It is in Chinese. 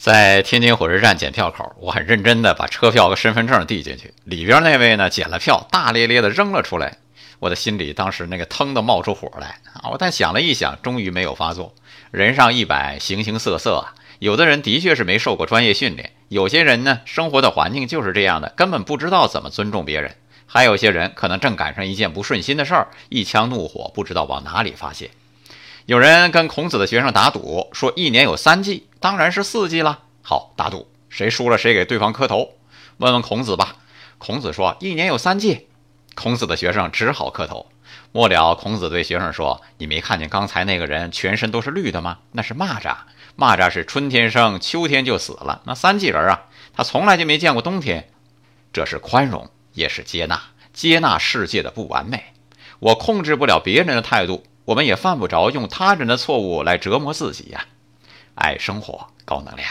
在天津火车站检票口，我很认真地把车票和身份证递进去，里边那位呢，检了票，大咧咧地扔了出来。我的心里当时那个腾的冒出火来啊！我但想了一想，终于没有发作。人上一百，形形色色啊，有的人的确是没受过专业训练，有些人呢，生活的环境就是这样的，根本不知道怎么尊重别人。还有些人可能正赶上一件不顺心的事儿，一腔怒火不知道往哪里发泄。有人跟孔子的学生打赌，说一年有三季，当然是四季了。好，打赌，谁输了谁给对方磕头。问问孔子吧。孔子说一年有三季。孔子的学生只好磕头。末了，孔子对学生说：“你没看见刚才那个人全身都是绿的吗？那是蚂蚱。蚂蚱是春天生，秋天就死了。那三季人啊，他从来就没见过冬天。这是宽容，也是接纳，接纳世界的不完美。我控制不了别人的态度。”我们也犯不着用他人的错误来折磨自己呀！爱生活，高能量。